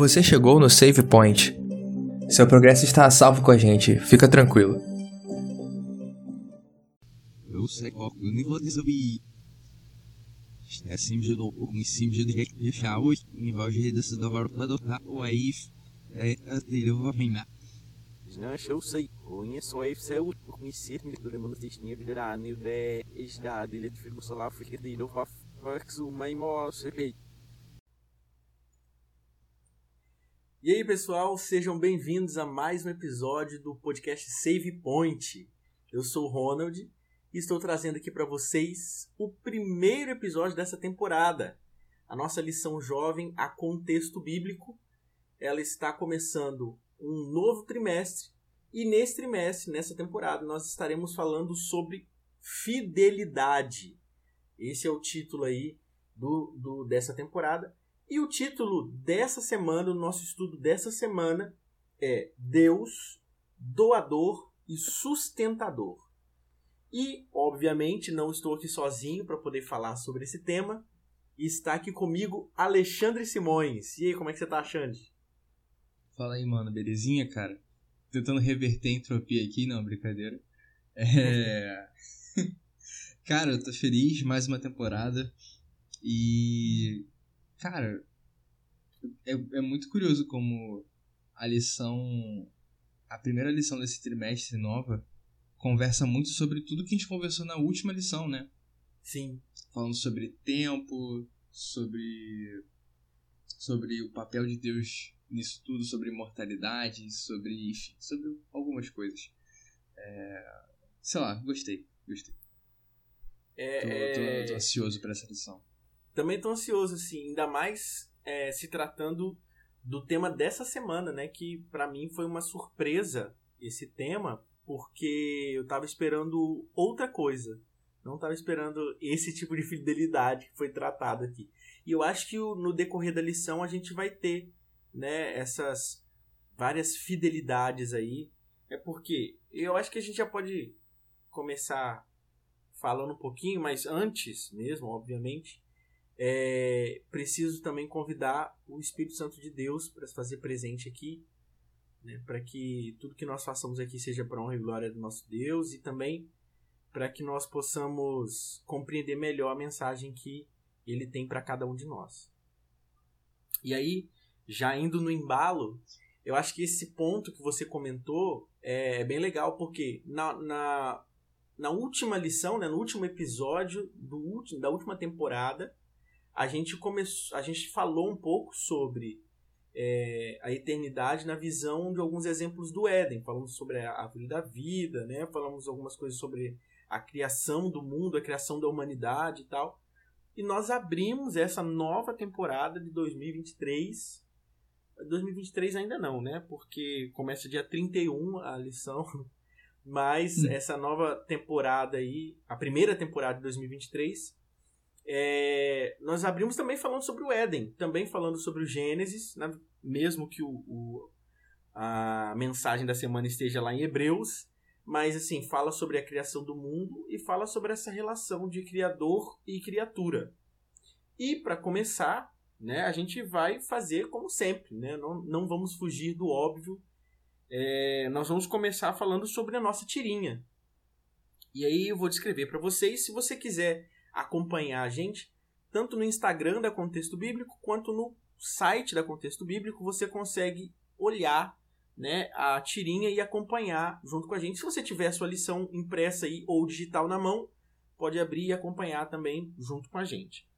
Você chegou no Save Point. Seu progresso está a salvo com a gente, fica tranquilo. E aí, pessoal, sejam bem-vindos a mais um episódio do podcast Save Point. Eu sou o Ronald e estou trazendo aqui para vocês o primeiro episódio dessa temporada. A nossa lição jovem a contexto bíblico. Ela está começando um novo trimestre e nesse trimestre, nessa temporada, nós estaremos falando sobre fidelidade. Esse é o título aí do, do dessa temporada. E o título dessa semana, o nosso estudo dessa semana é Deus, doador e sustentador. E, obviamente, não estou aqui sozinho para poder falar sobre esse tema. Está aqui comigo Alexandre Simões. E aí, como é que você está, achando? Fala aí, mano, belezinha, cara? Tentando reverter a entropia aqui, não, brincadeira. É... cara, eu tô feliz, mais uma temporada. E. Cara, é, é muito curioso como a lição. A primeira lição desse trimestre nova conversa muito sobre tudo que a gente conversou na última lição, né? Sim. Falando sobre tempo, sobre. sobre o papel de Deus nisso tudo sobre imortalidade, sobre, enfim, sobre algumas coisas. É, sei lá, gostei, gostei. É, tô, é... tô, tô ansioso para essa lição. Também tô ansioso, assim, ainda mais é, se tratando do tema dessa semana, né? Que para mim foi uma surpresa esse tema, porque eu tava esperando outra coisa. Não tava esperando esse tipo de fidelidade que foi tratado aqui. E eu acho que no decorrer da lição a gente vai ter né, essas várias fidelidades aí. É porque eu acho que a gente já pode começar falando um pouquinho, mas antes mesmo, obviamente, é preciso também convidar o Espírito Santo de Deus para se fazer presente aqui, né, para que tudo que nós façamos aqui seja para honra e glória do nosso Deus e também para que nós possamos compreender melhor a mensagem que ele tem para cada um de nós. E aí, já indo no embalo, eu acho que esse ponto que você comentou é, é bem legal, porque na, na, na última lição, né, no último episódio do último, da última temporada, a gente começou, a gente falou um pouco sobre é, a eternidade na visão de alguns exemplos do Éden. Falamos sobre a árvore da vida, né? falamos algumas coisas sobre a criação do mundo, a criação da humanidade e tal. E nós abrimos essa nova temporada de 2023 2023 ainda não, né? Porque começa dia 31 a lição. Mas hum. essa nova temporada aí, a primeira temporada de 2023, é, nós abrimos também falando sobre o Éden, também falando sobre o Gênesis, né? mesmo que o, o, a mensagem da semana esteja lá em Hebreus, mas assim, fala sobre a criação do mundo e fala sobre essa relação de criador e criatura. E para começar, né, a gente vai fazer como sempre, né? não, não vamos fugir do óbvio. É, nós vamos começar falando sobre a nossa tirinha. E aí eu vou descrever para vocês. Se você quiser acompanhar a gente, tanto no Instagram da Contexto Bíblico quanto no site da Contexto Bíblico, você consegue olhar né, a tirinha e acompanhar junto com a gente. Se você tiver a sua lição impressa aí ou digital na mão, pode abrir e acompanhar também junto com a gente.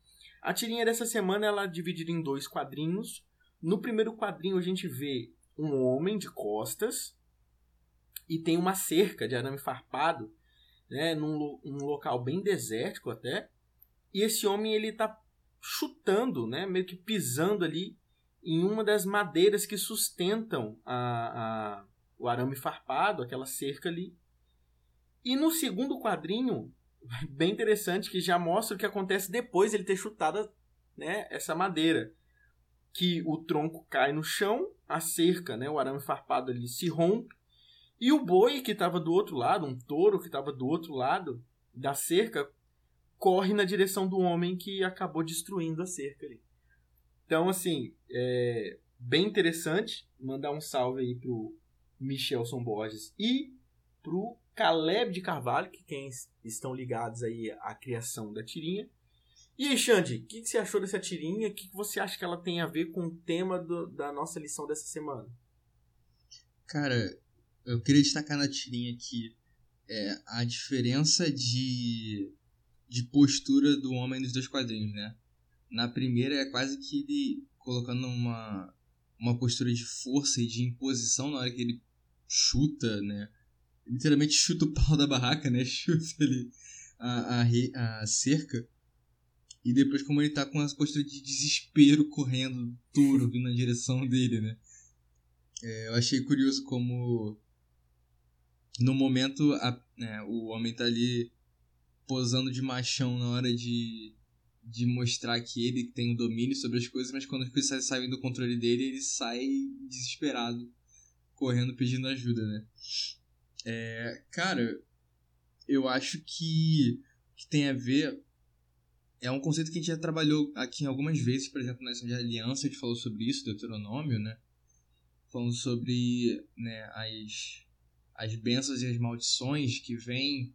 A tirinha dessa semana ela é dividida em dois quadrinhos. No primeiro quadrinho a gente vê um homem de costas e tem uma cerca de arame farpado, né, num, num local bem desértico até. E esse homem ele está chutando, né, meio que pisando ali em uma das madeiras que sustentam a, a, o arame farpado, aquela cerca ali. E no segundo quadrinho bem interessante que já mostra o que acontece depois de ele ter chutado né, essa madeira. Que o tronco cai no chão, a cerca, né, o arame farpado ali se rompe, e o boi que estava do outro lado, um touro que estava do outro lado da cerca, corre na direção do homem que acabou destruindo a cerca ali. Então, assim, é bem interessante. Mandar um salve aí pro Michelson Borges e pro Caleb de Carvalho, que quem estão ligados aí à criação da tirinha. E aí, Xande, o que, que, você achou dessa tirinha? O que, que, você acha que ela tem a ver com o tema do, da nossa lição dessa semana? Cara, eu queria destacar na tirinha aqui é, a diferença de, de postura do homem nos dois quadrinhos, né? Na primeira é quase que ele colocando uma, uma postura de força e de imposição na hora que ele chuta, né? Literalmente chuta o pau da barraca, né? Chuta ali a, a, a cerca. E depois como ele tá com essa postura de desespero correndo, duro, vindo na direção dele, né? É, eu achei curioso como no momento a, né, o homem tá ali posando de machão na hora de, de mostrar que ele tem o domínio sobre as coisas, mas quando as coisas saem do controle dele, ele sai desesperado, correndo pedindo ajuda, né? É, cara, eu acho que, que tem a ver. É um conceito que a gente já trabalhou aqui algumas vezes, por exemplo, na de aliança, a gente falou sobre isso, Deuteronômio, né? Falando sobre né, as, as bênçãos e as maldições que vêm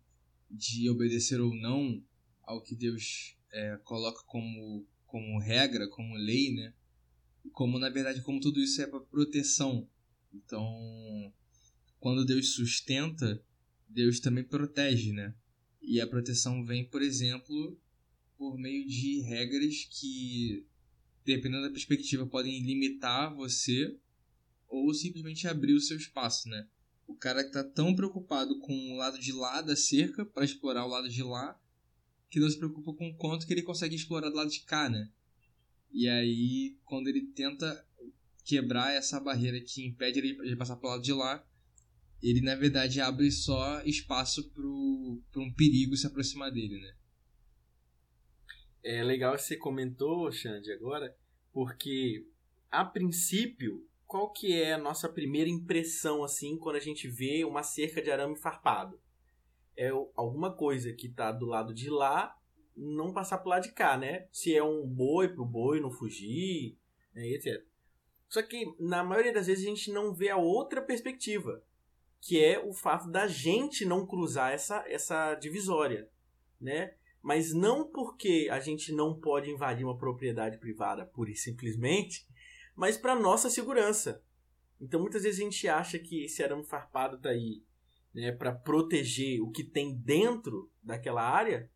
de obedecer ou não ao que Deus é, coloca como, como regra, como lei, né? Como, na verdade, como tudo isso é para proteção. Então, quando Deus sustenta, Deus também protege, né? E a proteção vem, por exemplo, por meio de regras que, dependendo da perspectiva, podem limitar você ou simplesmente abrir o seu espaço, né? O cara tá tão preocupado com o lado de lá da cerca para explorar o lado de lá, que não se preocupa com o quanto que ele consegue explorar do lado de cá, né? E aí, quando ele tenta quebrar essa barreira que impede ele de passar pro lado de lá, ele na verdade abre só espaço para um perigo se aproximar dele, né? É legal que você comentou, Xande, agora, porque a princípio, qual que é a nossa primeira impressão assim quando a gente vê uma cerca de arame farpado? É alguma coisa que está do lado de lá não passar pro lado de cá, né? Se é um boi pro boi não fugir, né, etc. Só que na maioria das vezes a gente não vê a outra perspectiva que é o fato da gente não cruzar essa, essa divisória, né? Mas não porque a gente não pode invadir uma propriedade privada pura e simplesmente, mas para nossa segurança. Então muitas vezes a gente acha que esse arame farpado tá aí, né, para proteger o que tem dentro daquela área,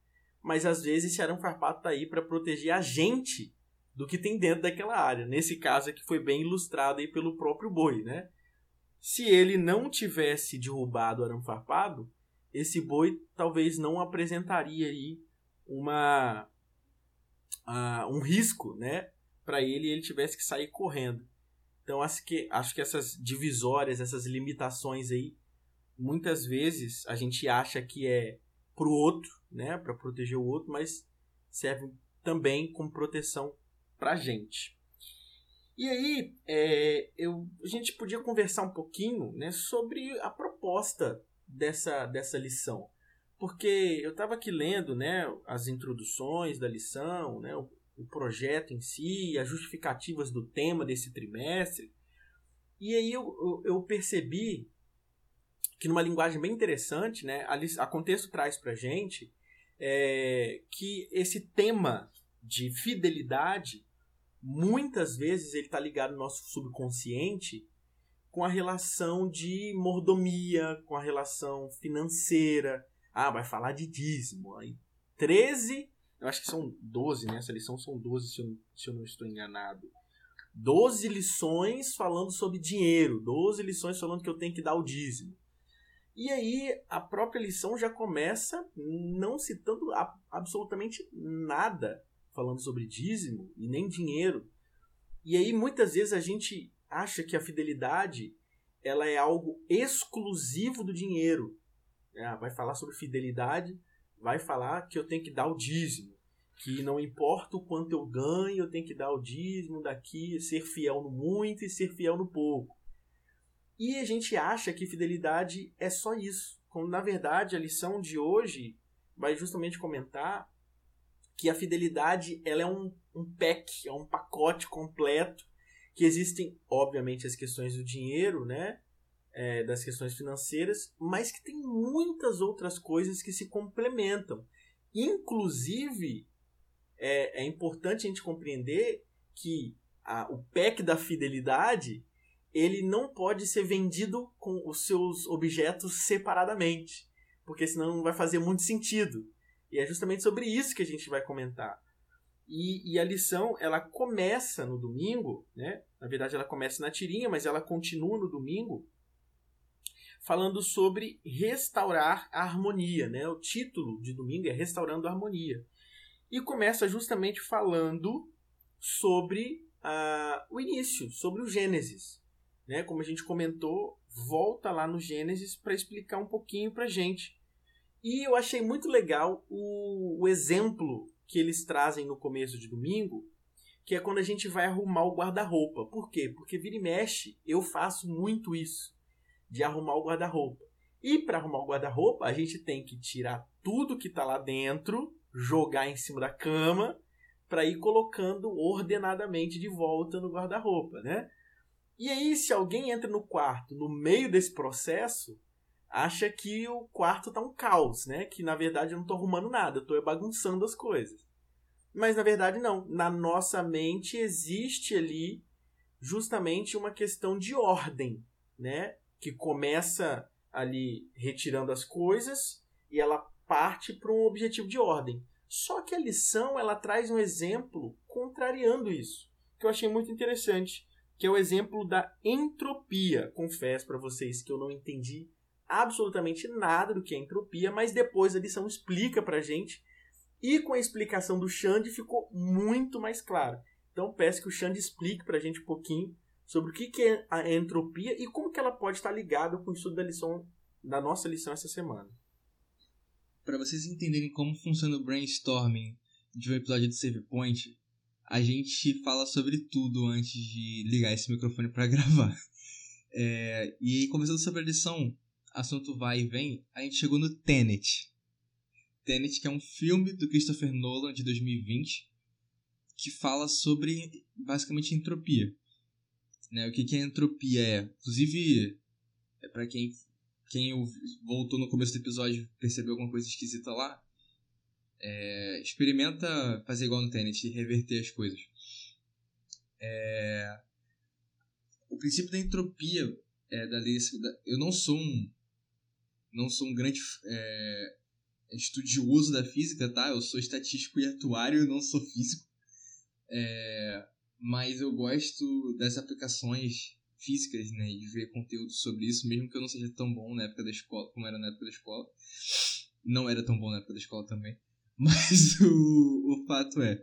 mas às vezes esse arame farpado tá aí para proteger a gente do que tem dentro daquela área. Nesse caso aqui foi bem ilustrado aí pelo próprio boi, né? Se ele não tivesse derrubado o arame farpado, esse boi talvez não apresentaria aí uma uh, um risco, né, para ele ele tivesse que sair correndo. Então acho que acho que essas divisórias, essas limitações aí, muitas vezes a gente acha que é pro outro, né, para proteger o outro, mas serve também como proteção para gente. E aí, é, eu, a gente podia conversar um pouquinho né, sobre a proposta dessa, dessa lição. Porque eu estava aqui lendo né, as introduções da lição, né, o, o projeto em si, as justificativas do tema desse trimestre. E aí eu, eu, eu percebi que numa linguagem bem interessante, né, a, a contexto traz para gente é, que esse tema de fidelidade muitas vezes ele está ligado no nosso subconsciente com a relação de mordomia, com a relação financeira. Ah, vai falar de dízimo. Aí 13, eu acho que são 12, né? Essa lição são 12, se eu, se eu não estou enganado. 12 lições falando sobre dinheiro, 12 lições falando que eu tenho que dar o dízimo. E aí a própria lição já começa não citando absolutamente nada falando sobre dízimo e nem dinheiro. E aí muitas vezes a gente acha que a fidelidade ela é algo exclusivo do dinheiro. É, vai falar sobre fidelidade, vai falar que eu tenho que dar o dízimo, que não importa o quanto eu ganho, eu tenho que dar o dízimo daqui, ser fiel no muito e ser fiel no pouco. E a gente acha que fidelidade é só isso, quando na verdade a lição de hoje vai justamente comentar que a fidelidade ela é um, um pack, é um pacote completo que existem, obviamente, as questões do dinheiro, né? É, das questões financeiras, mas que tem muitas outras coisas que se complementam. Inclusive, é, é importante a gente compreender que a, o PEC da fidelidade ele não pode ser vendido com os seus objetos separadamente, porque senão não vai fazer muito sentido. E é justamente sobre isso que a gente vai comentar. E, e, a lição ela começa no domingo, né? Na verdade, ela começa na tirinha, mas ela continua no domingo, falando sobre restaurar a harmonia, né? O título de domingo é Restaurando a Harmonia. E começa justamente falando sobre uh, o início, sobre o Gênesis. Né? Como a gente comentou, volta lá no Gênesis para explicar um pouquinho para gente. E eu achei muito legal o, o exemplo que eles trazem no começo de domingo, que é quando a gente vai arrumar o guarda-roupa. Por quê? Porque vira e mexe, eu faço muito isso, de arrumar o guarda-roupa. E para arrumar o guarda-roupa, a gente tem que tirar tudo que está lá dentro, jogar em cima da cama, para ir colocando ordenadamente de volta no guarda-roupa, né? E aí, se alguém entra no quarto no meio desse processo, acha que o quarto tá um caos, né? Que na verdade eu não tô arrumando nada, eu tô bagunçando as coisas. Mas na verdade não. Na nossa mente existe ali justamente uma questão de ordem, né? Que começa ali retirando as coisas e ela parte para um objetivo de ordem. Só que a lição ela traz um exemplo contrariando isso, que eu achei muito interessante, que é o exemplo da entropia. Confesso para vocês que eu não entendi absolutamente nada do que é entropia, mas depois a lição explica para gente e com a explicação do Xande ficou muito mais claro. Então peço que o Xande explique para a gente um pouquinho sobre o que é a entropia e como que ela pode estar ligada com o estudo da lição da nossa lição essa semana. Para vocês entenderem como funciona o brainstorming de um episódio de Save Point, a gente fala sobre tudo antes de ligar esse microfone para gravar. É, e começando sobre a lição, assunto vai e vem, a gente chegou no Tenet. Tenet, que é um filme do Christopher Nolan de 2020, que fala sobre basicamente entropia. Né? O que, que é entropia é, inclusive, é para quem quem voltou no começo do episódio percebeu alguma coisa esquisita lá, é, experimenta fazer igual no Tenet e reverter as coisas. É, o princípio da entropia é, da lei eu não sou um não sou um grande é, estudioso da física, tá? Eu sou estatístico e atuário, não sou físico. É, mas eu gosto das aplicações físicas, né? De ver conteúdo sobre isso, mesmo que eu não seja tão bom na época da escola, como era na época da escola. Não era tão bom na época da escola também. Mas o, o fato é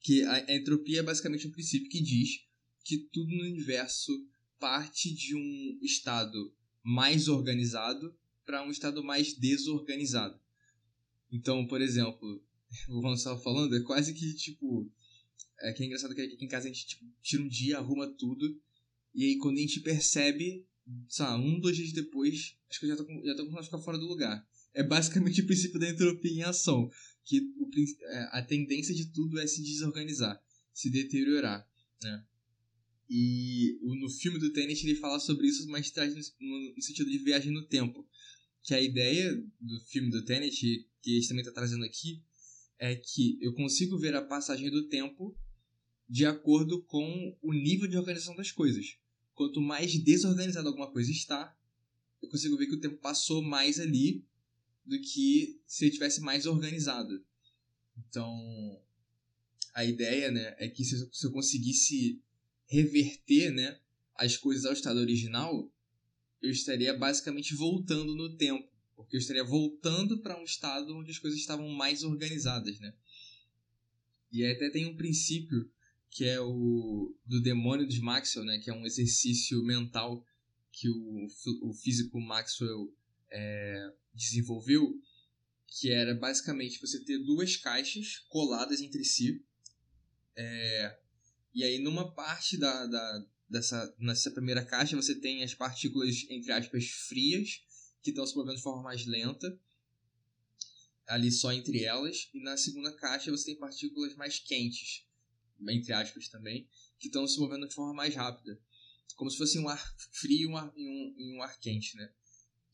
que a, a entropia é basicamente um princípio que diz que tudo no universo parte de um estado mais organizado para um estado mais desorganizado. Então, por exemplo, o Ron estava falando, é quase que tipo. É que é engraçado que aqui em casa a gente tipo, tira um dia, arruma tudo, e aí quando a gente percebe, sei um, dois dias depois, as coisas já estão já começando a ficar fora do lugar. É basicamente o princípio da entropia em ação, que o, é, a tendência de tudo é se desorganizar, se deteriorar, né? E no filme do Tenet ele fala sobre isso, mas traz no sentido de viagem no tempo. Que a ideia do filme do Tenet, que a gente também está trazendo aqui, é que eu consigo ver a passagem do tempo de acordo com o nível de organização das coisas. Quanto mais desorganizada alguma coisa está, eu consigo ver que o tempo passou mais ali do que se ele tivesse mais organizado. Então, a ideia né, é que se eu conseguisse reverter né, as coisas ao estado original, eu estaria basicamente voltando no tempo. Porque eu estaria voltando para um estado onde as coisas estavam mais organizadas. Né? E até tem um princípio que é o do demônio de Maxwell, né, que é um exercício mental que o, o físico Maxwell é, desenvolveu, que era basicamente você ter duas caixas coladas entre si, é, e aí, numa parte da, da, dessa, nessa primeira caixa, você tem as partículas, entre aspas, frias, que estão se movendo de forma mais lenta, ali só entre elas. E na segunda caixa, você tem partículas mais quentes, entre aspas também, que estão se movendo de forma mais rápida. Como se fosse um ar frio e um ar, um, um ar quente, né?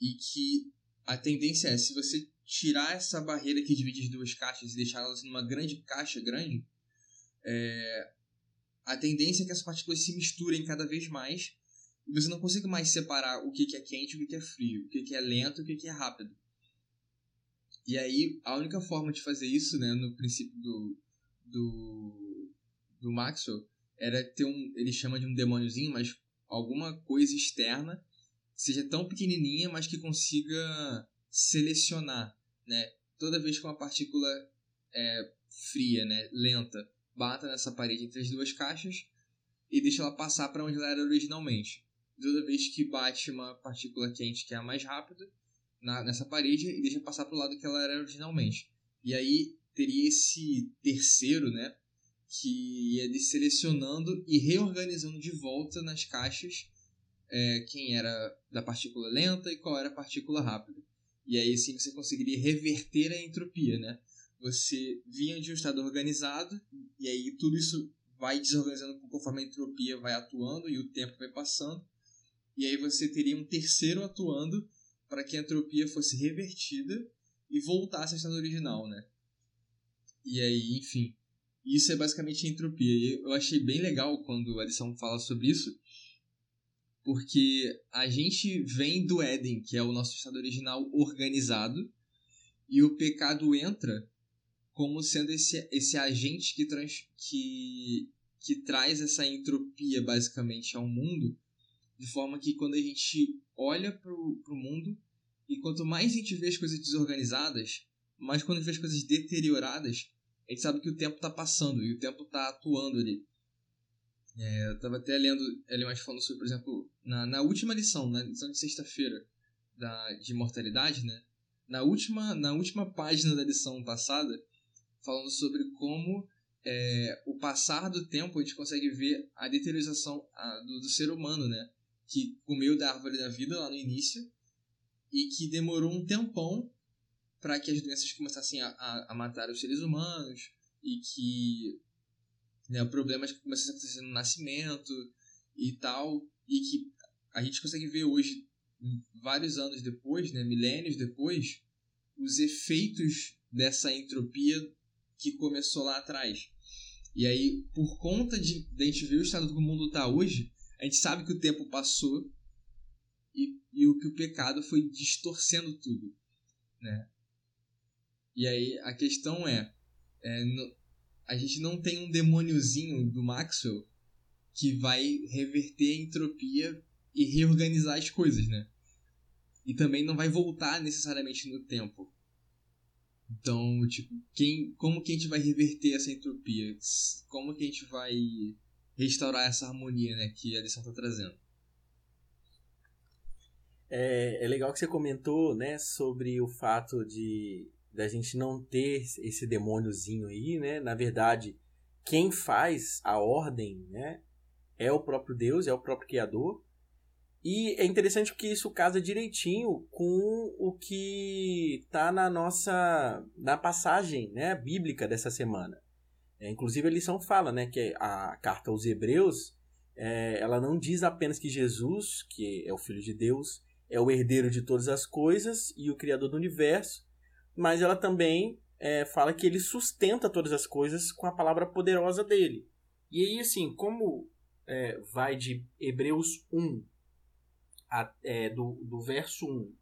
E que a tendência é, se você tirar essa barreira que divide as duas caixas e deixar elas numa grande caixa grande, é, a tendência é que essas partículas se misturem cada vez mais e você não consiga mais separar o que, que é quente o que, que é frio, o que, que é lento o que, que é rápido. E aí, a única forma de fazer isso, né, no princípio do, do, do Maxwell, era ter um. Ele chama de um demôniozinho, mas alguma coisa externa, seja tão pequenininha, mas que consiga selecionar, né? Toda vez que uma partícula é, fria, né, lenta, bata nessa parede entre as duas caixas e deixa ela passar para onde ela era originalmente. Toda vez que bate uma partícula quente que é a mais rápida na, nessa parede e deixa passar para o lado que ela era originalmente. E aí teria esse terceiro, né, que ia selecionando e reorganizando de volta nas caixas é, quem era da partícula lenta e qual era a partícula rápida. E aí sim você conseguiria reverter a entropia, né? Você vinha de um estado organizado e aí tudo isso vai desorganizando conforme a entropia vai atuando e o tempo vai passando. E aí você teria um terceiro atuando para que a entropia fosse revertida e voltasse ao estado original, né? E aí, enfim, isso é basicamente entropia. E eu achei bem legal quando a lição fala sobre isso, porque a gente vem do Éden, que é o nosso estado original organizado, e o pecado entra como sendo esse, esse agente que, trans, que, que traz essa entropia basicamente ao mundo, de forma que quando a gente olha para o mundo, e quanto mais a gente vê as coisas desorganizadas, mais quando a gente vê as coisas deterioradas, a gente sabe que o tempo está passando e o tempo está atuando ali. É, eu estava até lendo ele mais falando sobre, por exemplo, na, na última lição, na lição de sexta-feira da de imortalidade, né? Na última, na última página da lição passada, falando sobre como é, o passar do tempo a gente consegue ver a deteriorização a, do, do ser humano, né? Que comeu da árvore da vida lá no início e que demorou um tempão para que as doenças começassem a, a, a, matar os seres humanos e que né, problemas que começaram a acontecer no nascimento e tal, e que a gente consegue ver hoje, vários anos depois, né, milênios depois, os efeitos dessa entropia que começou lá atrás. E aí, por conta de, de a gente ver o estado que o mundo está hoje, a gente sabe que o tempo passou e, e o que o pecado foi distorcendo tudo, né? E aí a questão é, é no, a gente não tem um demôniozinho do Maxwell que vai reverter a entropia e reorganizar as coisas, né? E também não vai voltar necessariamente no tempo. Então, tipo, quem, como que a gente vai reverter essa entropia? Como que a gente vai restaurar essa harmonia, né, que a lição está trazendo? É, é legal que você comentou, né, sobre o fato de da gente não ter esse demôniozinho aí, né? Na verdade, quem faz a ordem, né, é o próprio Deus, é o próprio Criador. E é interessante que isso casa direitinho com o que está na nossa na passagem, né, bíblica dessa semana. É, inclusive a lição fala, né, que a carta aos Hebreus, é, ela não diz apenas que Jesus, que é o Filho de Deus, é o herdeiro de todas as coisas e o Criador do universo, mas ela também é, fala que ele sustenta todas as coisas com a palavra poderosa dele. E aí, assim, como é, vai de Hebreus 1, a, é, do, do verso 1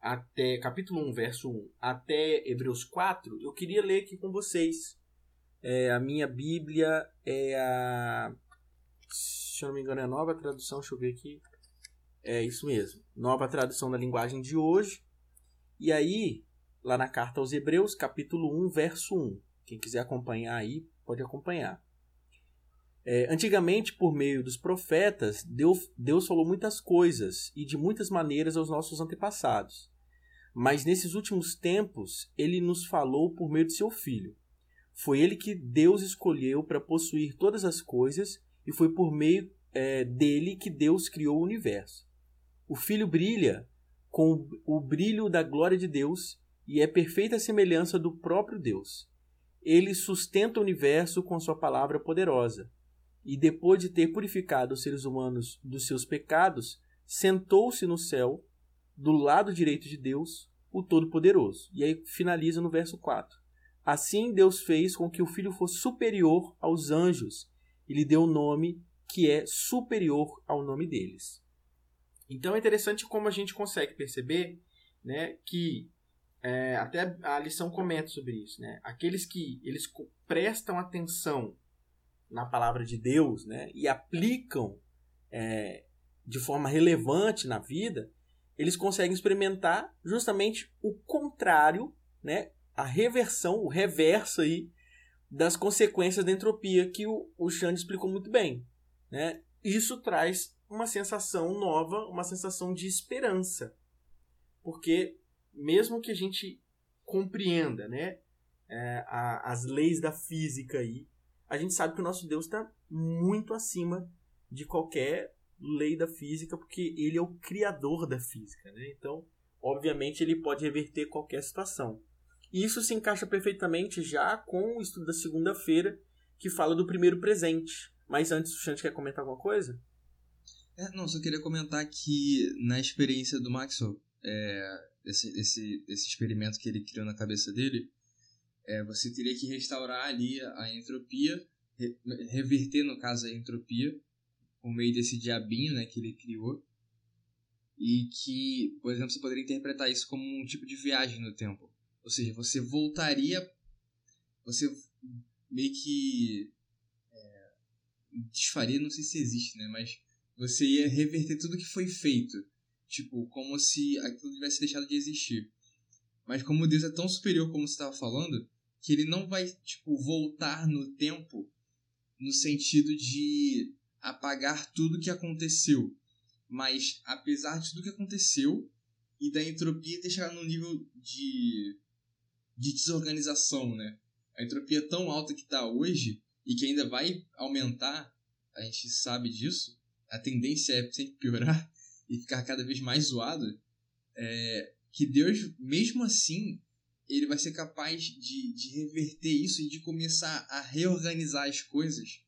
até capítulo 1, verso 1 até Hebreus 4, eu queria ler aqui com vocês. É, a minha Bíblia é a. Se eu não me engano, é a nova tradução, deixa eu ver aqui. É isso mesmo. Nova tradução da linguagem de hoje. E aí, lá na carta aos Hebreus, capítulo 1, verso 1. Quem quiser acompanhar aí, pode acompanhar. É, antigamente, por meio dos profetas, Deus, Deus falou muitas coisas e de muitas maneiras aos nossos antepassados. Mas nesses últimos tempos, ele nos falou por meio de seu Filho. Foi ele que Deus escolheu para possuir todas as coisas e foi por meio é, dele que Deus criou o universo. O Filho brilha com o brilho da glória de Deus e é perfeita semelhança do próprio Deus. Ele sustenta o universo com sua palavra poderosa. e depois de ter purificado os seres humanos dos seus pecados, sentou-se no céu, do lado direito de Deus, o Todo-Poderoso. E aí finaliza no verso 4. Assim Deus fez com que o filho fosse superior aos anjos e lhe deu o um nome que é superior ao nome deles. Então é interessante como a gente consegue perceber né, que é, até a lição comenta sobre isso. Né? Aqueles que eles prestam atenção na palavra de Deus né, e aplicam é, de forma relevante na vida, eles conseguem experimentar justamente o contrário, né, a reversão, o reverso aí das consequências da entropia que o, o Xande explicou muito bem. Né? Isso traz uma sensação nova, uma sensação de esperança. Porque mesmo que a gente compreenda né, é, a, as leis da física aí, a gente sabe que o nosso Deus está muito acima de qualquer lei da física, porque ele é o criador da física. Né? Então, obviamente, ele pode reverter qualquer situação. E isso se encaixa perfeitamente já com o estudo da segunda-feira, que fala do primeiro presente. Mas antes, o Chante quer comentar alguma coisa? É, não, só queria comentar que na experiência do Maxwell, é, esse, esse, esse experimento que ele criou na cabeça dele, é, você teria que restaurar ali a entropia, re, reverter, no caso, a entropia, por meio desse diabinho né, que ele criou. E que, por exemplo, você poderia interpretar isso como um tipo de viagem no tempo. Ou seja, você voltaria. Você meio que. É, desfaria, não sei se existe, né? Mas você ia reverter tudo que foi feito. Tipo, como se aquilo tivesse deixado de existir. Mas como Deus é tão superior como você estava falando, que ele não vai, tipo, voltar no tempo no sentido de apagar tudo que aconteceu. Mas, apesar de tudo que aconteceu e da entropia ter chegado num nível de, de desorganização, né? A entropia tão alta que está hoje e que ainda vai aumentar, a gente sabe disso, a tendência é sempre piorar e ficar cada vez mais zoado, é, que Deus, mesmo assim, ele vai ser capaz de, de reverter isso e de começar a reorganizar as coisas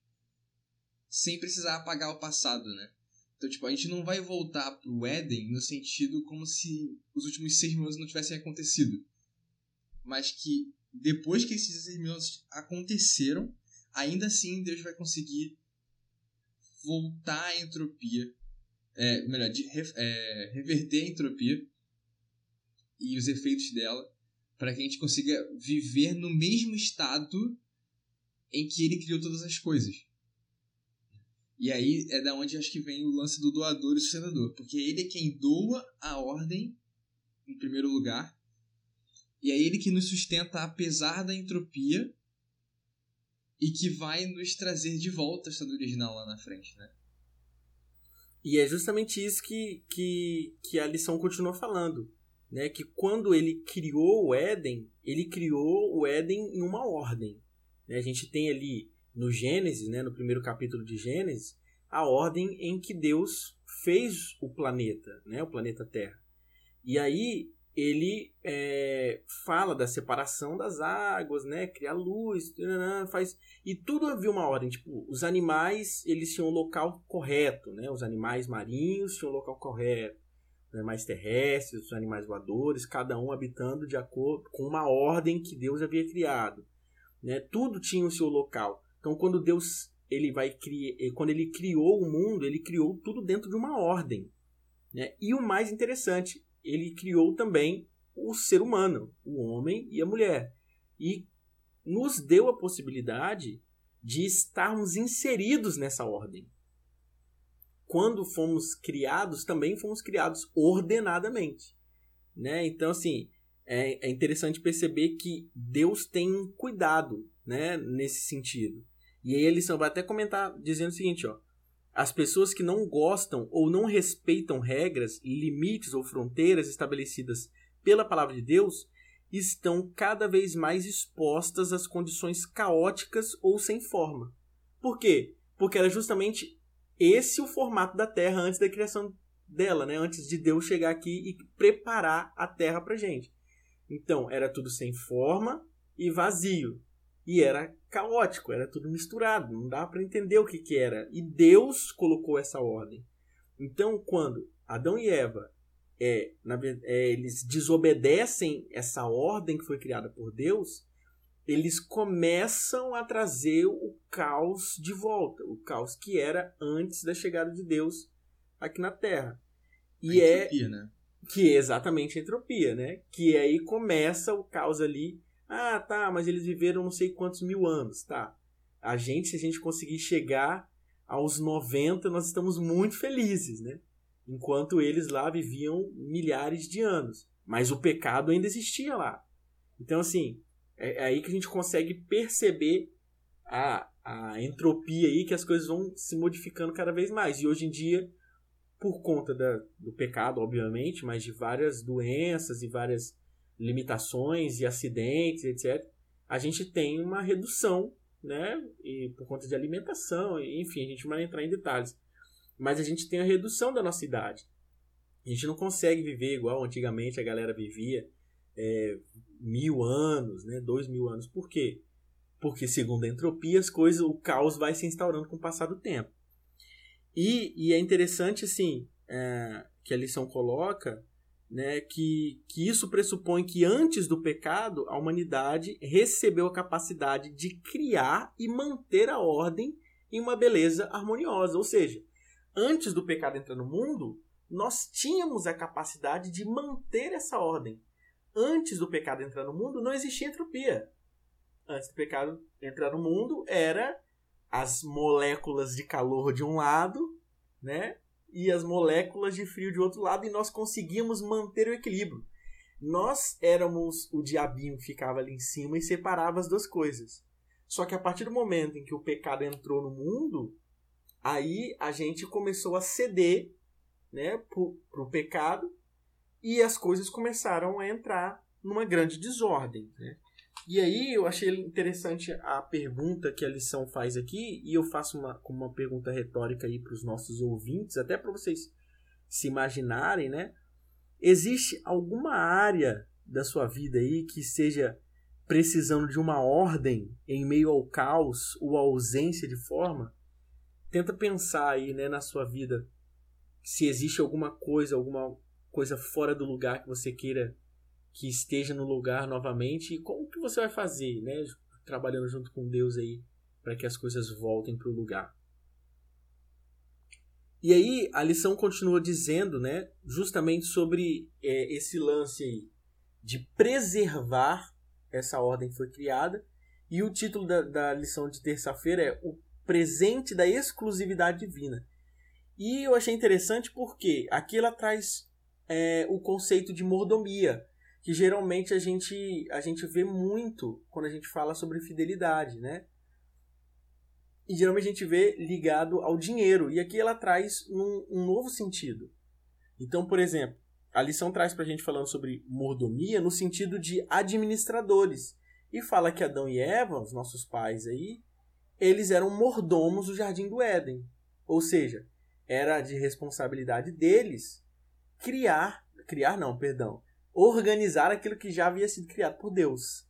sem precisar apagar o passado, né? Então, tipo, a gente não vai voltar pro Éden no sentido como se os últimos seis mil anos não tivessem acontecido. Mas que depois que esses seis mil anos aconteceram, ainda assim Deus vai conseguir voltar à entropia, é, melhor, de, é, reverter a entropia e os efeitos dela, para que a gente consiga viver no mesmo estado em que ele criou todas as coisas. E aí é da onde acho que vem o lance do doador e sustentador, porque ele é quem doa a ordem em primeiro lugar, e é ele que nos sustenta apesar da entropia e que vai nos trazer de volta a estado original lá na frente, né? E é justamente isso que, que, que a lição continua falando. Né? Que quando ele criou o Éden, ele criou o Éden em uma ordem. Né? A gente tem ali no Gênesis, né, no primeiro capítulo de Gênesis, a ordem em que Deus fez o planeta, né, o planeta Terra. E aí ele é, fala da separação das águas, né, criar luz, faz e tudo havia uma ordem. Tipo, os animais eles tinham o local correto, né, os animais marinhos tinham o local correto, os animais terrestres, os animais voadores, cada um habitando de acordo com uma ordem que Deus havia criado, né? Tudo tinha o seu local. Então, quando Deus ele vai criar, quando ele criou o mundo, ele criou tudo dentro de uma ordem. Né? E o mais interessante, ele criou também o ser humano, o homem e a mulher. E nos deu a possibilidade de estarmos inseridos nessa ordem. Quando fomos criados, também fomos criados ordenadamente. Né? Então, assim, é, é interessante perceber que Deus tem um cuidado né, nesse sentido. E aí eles vai até comentar dizendo o seguinte, ó. As pessoas que não gostam ou não respeitam regras, limites ou fronteiras estabelecidas pela palavra de Deus estão cada vez mais expostas às condições caóticas ou sem forma. Por quê? Porque era justamente esse o formato da Terra antes da criação dela, né? Antes de Deus chegar aqui e preparar a Terra para gente. Então, era tudo sem forma e vazio. E era caótico, era tudo misturado, não dava para entender o que, que era. E Deus colocou essa ordem. Então, quando Adão e Eva é, na, é, eles desobedecem essa ordem que foi criada por Deus, eles começam a trazer o caos de volta, o caos que era antes da chegada de Deus aqui na Terra. E a é entropia, né? que é exatamente a entropia, né? Que aí começa o caos ali. Ah, tá, mas eles viveram não sei quantos mil anos, tá? A gente, se a gente conseguir chegar aos 90, nós estamos muito felizes, né? Enquanto eles lá viviam milhares de anos. Mas o pecado ainda existia lá. Então, assim, é, é aí que a gente consegue perceber a, a entropia aí, que as coisas vão se modificando cada vez mais. E hoje em dia, por conta da, do pecado, obviamente, mas de várias doenças e várias limitações e acidentes, etc., a gente tem uma redução, né? E por conta de alimentação, enfim, a gente vai entrar em detalhes. Mas a gente tem a redução da nossa idade. A gente não consegue viver igual antigamente a galera vivia é, mil anos, né? Dois mil anos. Por quê? Porque, segundo a entropia, as coisas, o caos vai se instaurando com o passar do tempo. E, e é interessante, assim, é, que a lição coloca né, que, que isso pressupõe que antes do pecado, a humanidade recebeu a capacidade de criar e manter a ordem em uma beleza harmoniosa. Ou seja, antes do pecado entrar no mundo, nós tínhamos a capacidade de manter essa ordem. Antes do pecado entrar no mundo, não existia entropia. Antes do pecado entrar no mundo, era as moléculas de calor de um lado, né? E as moléculas de frio de outro lado, e nós conseguíamos manter o equilíbrio. Nós éramos o diabinho que ficava ali em cima e separava as duas coisas. Só que a partir do momento em que o pecado entrou no mundo, aí a gente começou a ceder né, para o pecado e as coisas começaram a entrar numa grande desordem. Né? E aí eu achei interessante a pergunta que a lição faz aqui, e eu faço uma, uma pergunta retórica aí para os nossos ouvintes, até para vocês se imaginarem, né? Existe alguma área da sua vida aí que seja precisando de uma ordem em meio ao caos ou ausência de forma? Tenta pensar aí, né, na sua vida, se existe alguma coisa, alguma coisa fora do lugar que você queira que esteja no lugar novamente e como que você vai fazer, né? Trabalhando junto com Deus aí para que as coisas voltem para o lugar. E aí a lição continua dizendo, né, justamente sobre é, esse lance aí de preservar essa ordem que foi criada. E o título da, da lição de terça-feira é o presente da exclusividade divina. E eu achei interessante porque aqui ela traz é, o conceito de mordomia, que geralmente a gente, a gente vê muito quando a gente fala sobre fidelidade, né? E geralmente a gente vê ligado ao dinheiro. E aqui ela traz um, um novo sentido. Então, por exemplo, a lição traz para a gente falando sobre mordomia no sentido de administradores. E fala que Adão e Eva, os nossos pais aí, eles eram mordomos do jardim do Éden. Ou seja, era de responsabilidade deles criar, criar não, perdão, organizar aquilo que já havia sido criado por Deus.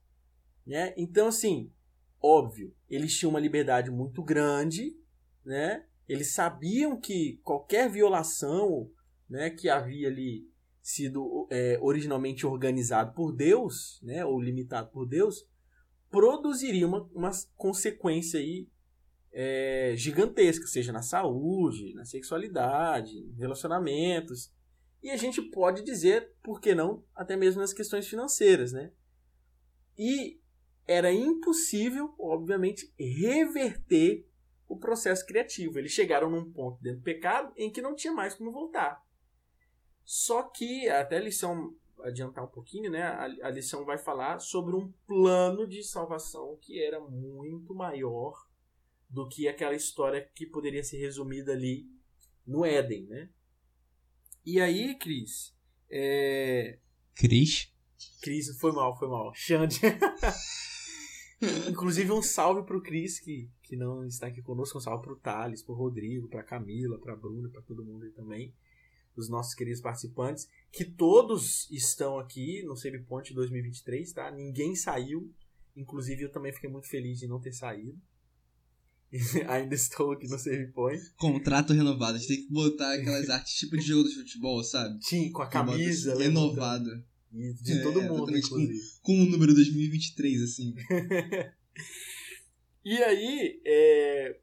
Né? Então, assim, óbvio, eles tinham uma liberdade muito grande, né? eles sabiam que qualquer violação né, que havia ali sido é, originalmente organizado por Deus, né, ou limitado por Deus, produziria uma, uma consequência aí, é, gigantesca, seja na saúde, na sexualidade, relacionamentos. E a gente pode dizer, por que não, até mesmo nas questões financeiras, né? E era impossível, obviamente, reverter o processo criativo. Eles chegaram num ponto dentro do pecado em que não tinha mais como voltar. Só que, até a lição adiantar um pouquinho, né? A, a lição vai falar sobre um plano de salvação que era muito maior do que aquela história que poderia ser resumida ali no Éden, né? E aí, Cris. É... Cris? Cris, foi mal, foi mal. Xande. Inclusive um salve pro Cris, que, que não está aqui conosco. Um salve pro Thales, pro Rodrigo, pra Camila, pra Bruna, pra todo mundo aí também. Os nossos queridos participantes, que todos estão aqui no Save Point 2023, tá? Ninguém saiu. Inclusive, eu também fiquei muito feliz de não ter saído. Ainda estou aqui no Save Point. Contrato renovado. A gente tem que botar aquelas artes tipo de jogo de futebol, sabe? Sim, com a camisa. assim, Renovado. Isso, de todo É, mundo, inclusive. Com o número 2023, assim. E aí, é,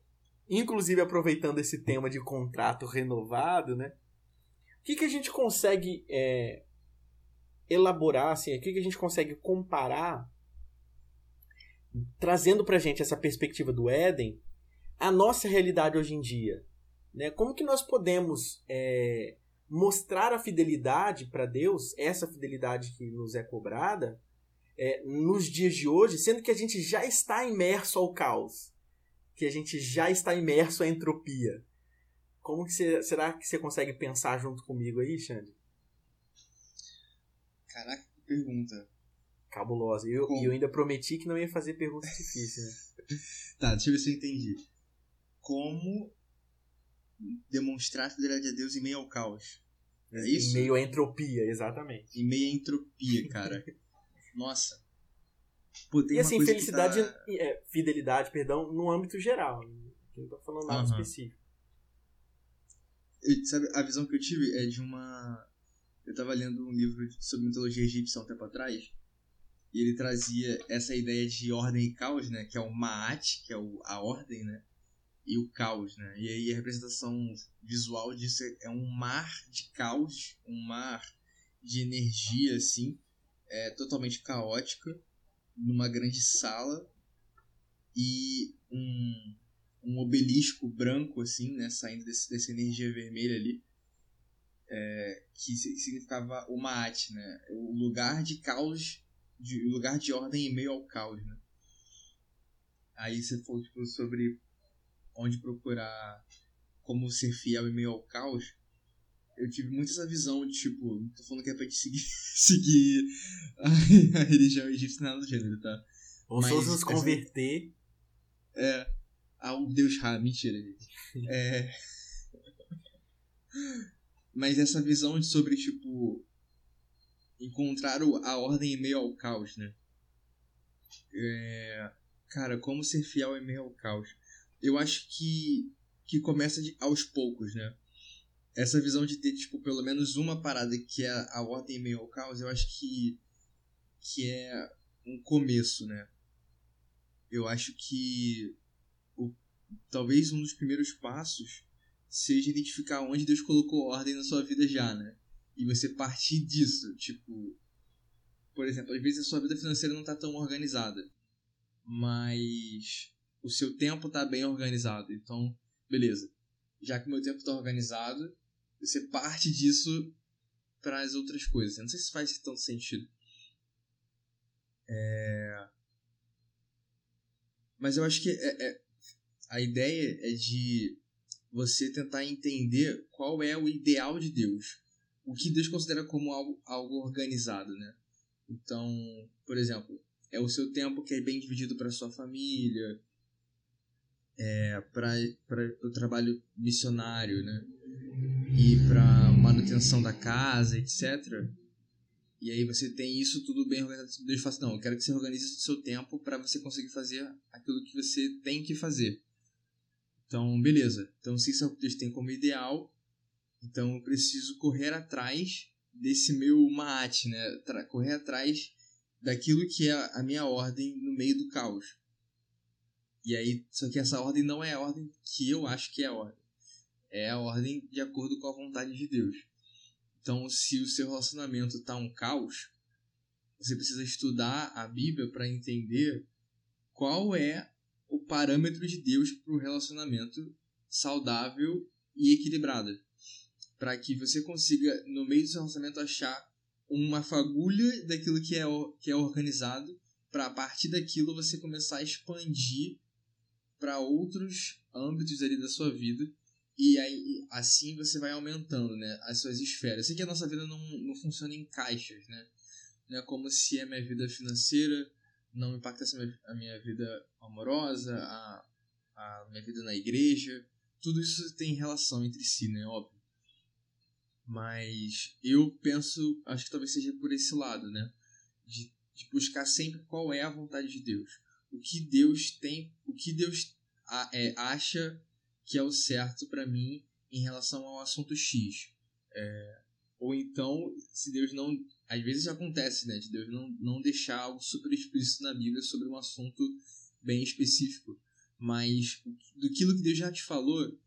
inclusive aproveitando esse tema de contrato renovado, né? O que, que a gente consegue é, elaborar, assim, o que, que a gente consegue comparar, trazendo pra gente essa perspectiva do Éden, a nossa realidade hoje em dia? Né? Como que nós podemos é, mostrar a fidelidade para Deus, essa fidelidade que nos é cobrada, é, nos dias de hoje, sendo que a gente já está imerso ao caos, que a gente já está imerso à entropia. Como que você, será que você consegue pensar junto comigo aí, Xande? Caraca, que pergunta. Cabulosa. E eu, eu ainda prometi que não ia fazer perguntas difíceis, né? Tá, deixa eu ver se eu entendi. Como demonstrar a fidelidade a Deus em meio ao caos? É isso? Em meio à entropia, exatamente. Em meio à entropia, cara. Nossa. Pô, E assim, felicidade, tá... é, fidelidade, perdão, no âmbito geral. Não tô falando nada Aham. específico. Eu- Sabe, a visão que eu tive é de uma. Eu tava lendo um livro sobre mitologia egípcia há um tempo atrás. E ele trazia essa ideia de ordem e caos, né? Que é o Maat, que é o, a ordem, né? E o caos, né? E aí a representação visual disso é- é um mar de caos, um mar de energia, assim, é, totalmente caótica, numa grande sala. E um, um obelisco branco, assim, né? Saindo desse, dessa energia vermelha ali. é, que si- significava o Maat, né? O lugar de caos, de, o lugar de ordem em meio ao caos, né? Aí você falou tipo, sobre onde procurar como ser fiel em meio ao caos. Eu tive muito essa visão de, tipo, não tô falando que é pra gente seguir, seguir a, a religião egípcia, nada do gênero, tá? Ou só nos converter. É. Ao Deus Ra, mentira, gente. É. Mas essa visão de sobre, tipo. Encontrar a ordem em meio ao caos, né? É. Cara, como ser fiel em meio ao caos? Eu acho que. Que começa de- aos poucos, né? Essa visão de ter, tipo, pelo menos uma parada que é a ordem em meio ao caos, eu acho que. Que é um começo, né? Eu acho que talvez um dos primeiros passos seja identificar onde Deus colocou ordem na sua vida já, né? E você partir disso, tipo, por exemplo, às vezes a sua vida financeira não tá tão organizada, mas o seu tempo tá bem organizado. Então, beleza. Já que o meu tempo tá organizado, você parte disso para as outras coisas. Eu não sei se faz tanto sentido. É... Mas eu acho que é- é, a ideia é de você tentar entender qual é o ideal de Deus. O que Deus considera como algo, algo organizado, né? Então, por exemplo, é o seu tempo que é bem dividido para sua família, é, para o trabalho missionário, né? E para manutenção da casa, etc. E aí você tem isso tudo bem organizado. Deus fala assim, não, eu quero que você organize o seu tempo para você conseguir fazer aquilo que você tem que fazer. Então, beleza. Então, se isso é o que Deus tem como ideal, então eu preciso correr atrás desse meu maate, né? Correr atrás daquilo que é a minha ordem no meio do caos. E aí, só que essa ordem não é a ordem que eu acho que é a ordem. É a ordem de acordo com a vontade de Deus. Então, se o seu relacionamento tá um caos, você precisa estudar a Bíblia para entender qual é o parâmetro de Deus para o relacionamento saudável e equilibrado. Para que você consiga, no meio do seu relacionamento, achar uma fagulha daquilo que é, que é organizado, para a partir daquilo você começar a expandir para outros âmbitos ali da sua vida. E aí, assim você vai aumentando né, as suas esferas. Eu sei que a nossa vida não, não funciona em caixas, né? Não é como se a minha vida financeira não impactasse a minha, vida amorosa, a, a minha vida na igreja. Tudo isso tem relação entre si, né? Óbvio. Mas eu penso, acho que talvez seja por esse lado, né? De, de buscar sempre qual é a vontade de Deus. O que Deus tem, o que Deus é, acha que é o certo para mim em relação ao assunto X. É, ou então, se Deus não. Às vezes acontece, né? De Deus não, não deixar algo super explícito na Bíblia sobre um assunto bem específico. Mas do que Deus já te falou,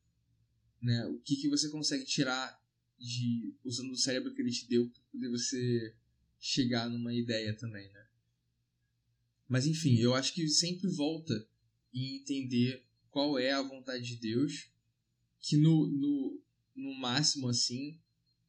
né? O que, que você consegue tirar de usando o cérebro que ele te deu para poder você chegar numa ideia também, né? Mas enfim, eu acho que sempre volta em entender qual é a vontade de Deus, que no, no, no máximo, assim,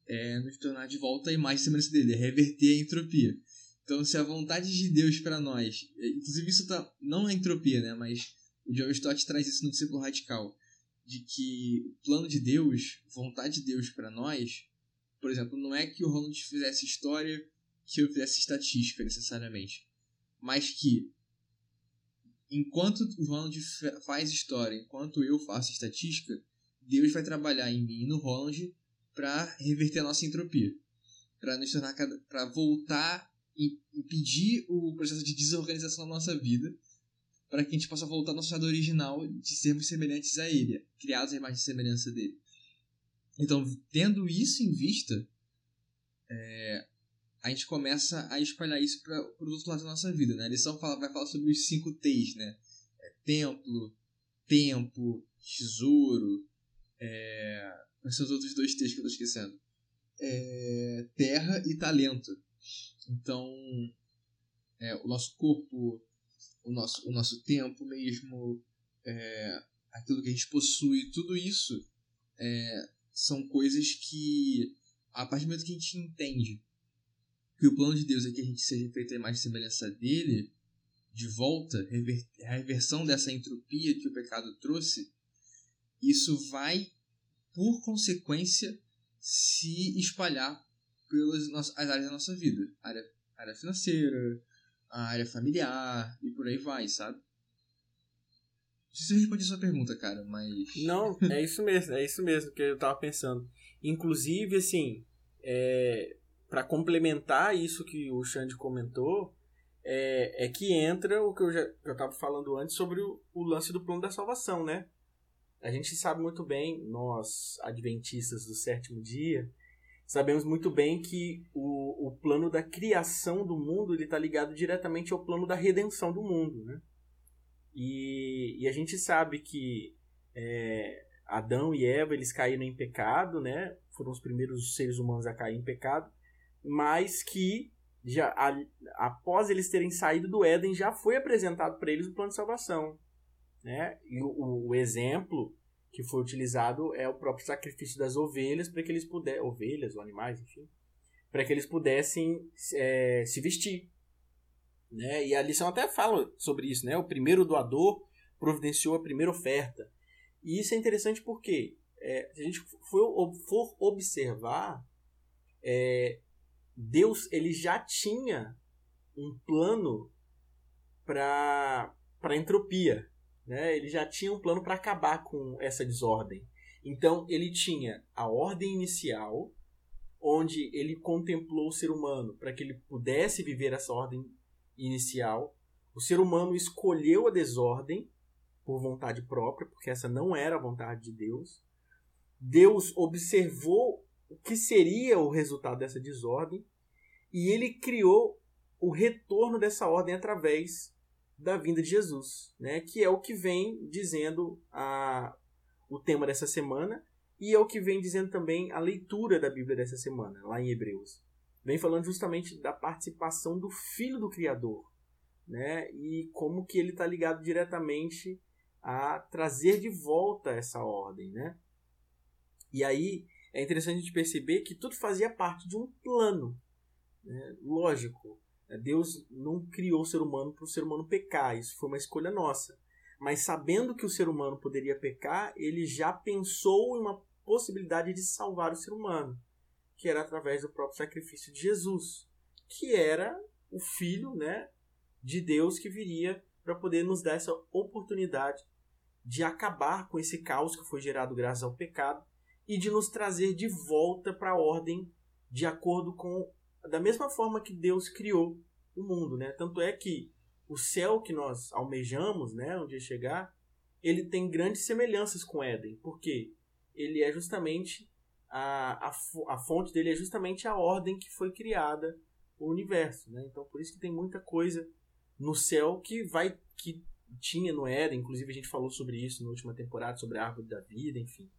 é nos tornar de volta a imagem e semelhança dele, é reverter a entropia. Então, se a vontade de Deus para nós, é, inclusive isso tá, não é entropia, né, mas o John Stott traz isso no discípulo radical, de que o plano de Deus, vontade de Deus para nós, por exemplo, não é que o Ronald fizesse história, que eu fizesse estatística necessariamente, mas que enquanto o Ronald faz história, enquanto eu faço estatística, Deus vai trabalhar em mim e no Ronald para reverter a nossa entropia, para nos tornar para voltar e impedir o processo de desorganização da nossa vida, para que a gente possa voltar ao nosso estado original de sermos semelhantes a ele, criados à imagem e semelhança dele. Então, tendo isso em vista, é, a gente começa a espalhar isso para os outros lados da nossa vida. Né? A lição fala, vai falar sobre os cinco T's, né? É, templo, tempo, tesouro, é, Quais são os outros dois T's que eu tô esquecendo? É, terra e talento. Então, é, o nosso corpo, o nosso, o nosso tempo mesmo, é, aquilo que a gente possui, tudo isso é, são coisas que, a partir do momento que a gente entende que o plano de Deus é que a gente seja feito a imagem e semelhança dele, de volta, a reversão dessa entropia que o pecado trouxe, isso vai por consequência, se espalhar pelas nossas, as áreas da nossa vida. A área, a área financeira, a área familiar e por aí vai, sabe? Não sei se eu respondi a sua pergunta, cara, mas. Não, é isso mesmo, é isso mesmo que eu tava pensando. Inclusive, assim, é, para complementar isso que o Xande comentou, é, é que entra o que eu já eu tava falando antes sobre o, o lance do plano da salvação, né? A gente sabe muito bem, nós adventistas do sétimo dia, sabemos muito bem que o, o plano da criação do mundo está ligado diretamente ao plano da redenção do mundo. Né? E, e a gente sabe que é, Adão e Eva eles caíram em pecado, né? foram os primeiros seres humanos a cair em pecado, mas que já a, após eles terem saído do Éden já foi apresentado para eles o plano de salvação. Né? E o, o exemplo que foi utilizado é o próprio sacrifício das ovelhas para que eles pudessem, ovelhas ou animais, enfim, para que eles pudessem é, se vestir. Né? E a lição até fala sobre isso, né? O primeiro doador providenciou a primeira oferta. E isso é interessante porque é, se a gente for, for observar, é, Deus ele já tinha um plano para a entropia. Né? Ele já tinha um plano para acabar com essa desordem. Então ele tinha a ordem inicial, onde ele contemplou o ser humano para que ele pudesse viver essa ordem inicial. O ser humano escolheu a desordem por vontade própria, porque essa não era a vontade de Deus. Deus observou o que seria o resultado dessa desordem e ele criou o retorno dessa ordem através da vinda de Jesus, né? que é o que vem dizendo a, o tema dessa semana e é o que vem dizendo também a leitura da Bíblia dessa semana, lá em Hebreus. Vem falando justamente da participação do Filho do Criador né? e como que ele está ligado diretamente a trazer de volta essa ordem. Né? E aí é interessante a gente perceber que tudo fazia parte de um plano. Né? Lógico, é, Deus não criou o ser humano para o ser humano pecar, isso foi uma escolha nossa. Mas sabendo que o ser humano poderia pecar, ele já pensou em uma possibilidade de salvar o ser humano, que era através do próprio sacrifício de Jesus, que era o filho, né, de Deus que viria para poder nos dar essa oportunidade de acabar com esse caos que foi gerado graças ao pecado e de nos trazer de volta para a ordem de acordo com da mesma forma que Deus criou o mundo, né? Tanto é que o céu que nós almejamos, né, dia chegar, ele tem grandes semelhanças com Éden, porque ele é justamente a, a, a fonte dele é justamente a ordem que foi criada o universo, né? Então por isso que tem muita coisa no céu que vai que tinha no Éden, inclusive a gente falou sobre isso na última temporada, sobre a árvore da vida, enfim.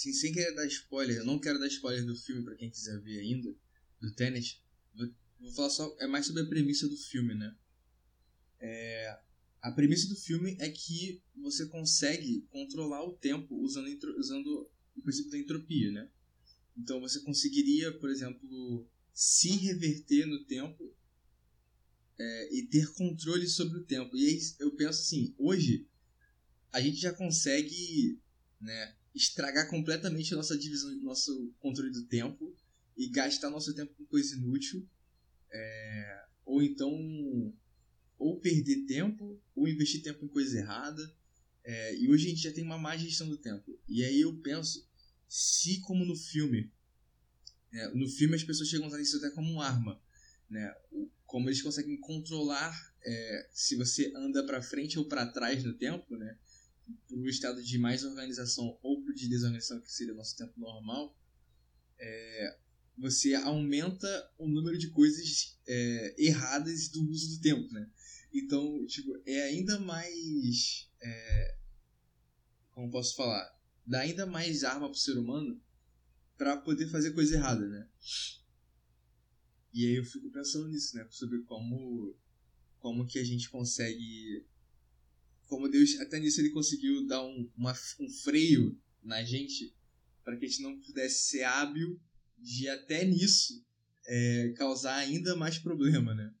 Sim, sem querer dar spoiler, eu não quero dar spoiler do filme para quem quiser ver ainda, do Tenet. Vou, vou, falar só, é mais sobre a premissa do filme, né? É, a premissa do filme é que você consegue controlar o tempo usando, usando o princípio da entropia, né? Então você conseguiria, por exemplo, se reverter no tempo é, e ter controle sobre o tempo. E aí eu penso assim, hoje a gente já consegue né, estragar completamente nossa divisão, nosso controle do tempo e gastar nosso tempo com coisa inútil. É, ou então ou perder tempo ou investir tempo em coisa errada. É, e hoje a gente já tem uma má gestão do tempo. E aí eu penso, se como no filme, né, no filme as pessoas chegam a usar isso até como uma arma, né, como eles conseguem controlar é, se você anda para frente ou para trás no tempo, né, para o estado de mais organização ou para de desorganização que seria o nosso tempo normal, é, você aumenta o número de coisas é, erradas do uso do tempo, né? Então, tipo, é ainda mais. É, como posso falar? Dá ainda mais arma pro ser humano para poder fazer coisa errada, né? E aí eu fico pensando nisso, né? Sobre como, como que a gente consegue. Como Deus, até nisso ele conseguiu dar um, uma, um freio na gente para que a gente não pudesse ser hábil de até nisso é, causar ainda mais problema, né?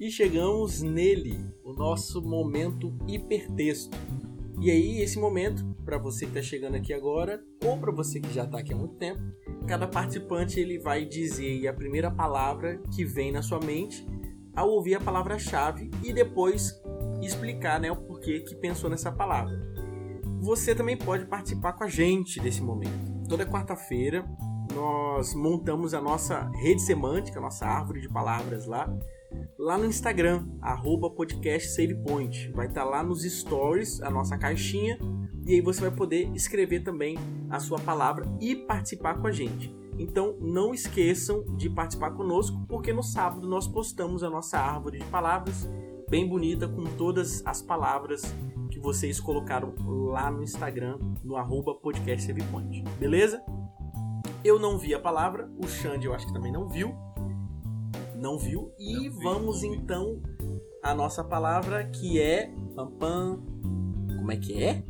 E chegamos nele, o nosso momento hipertexto. E aí, esse momento, para você que está chegando aqui agora, ou para você que já está aqui há muito tempo, cada participante ele vai dizer a primeira palavra que vem na sua mente ao ouvir a palavra-chave e depois explicar né, o porquê que pensou nessa palavra. Você também pode participar com a gente desse momento. Toda quarta-feira nós montamos a nossa rede semântica, a nossa árvore de palavras lá, lá no Instagram, arroba. Vai estar tá lá nos stories a nossa caixinha e aí você vai poder escrever também a sua palavra e participar com a gente. Então não esqueçam de participar conosco, porque no sábado nós postamos a nossa árvore de palavras bem bonita com todas as palavras que vocês colocaram lá no Instagram, no arroba. Beleza? Eu não vi a palavra, o Xande eu acho que também não viu não viu. E não vamos vi, então a nossa palavra que é. Pam, pam, como é que é?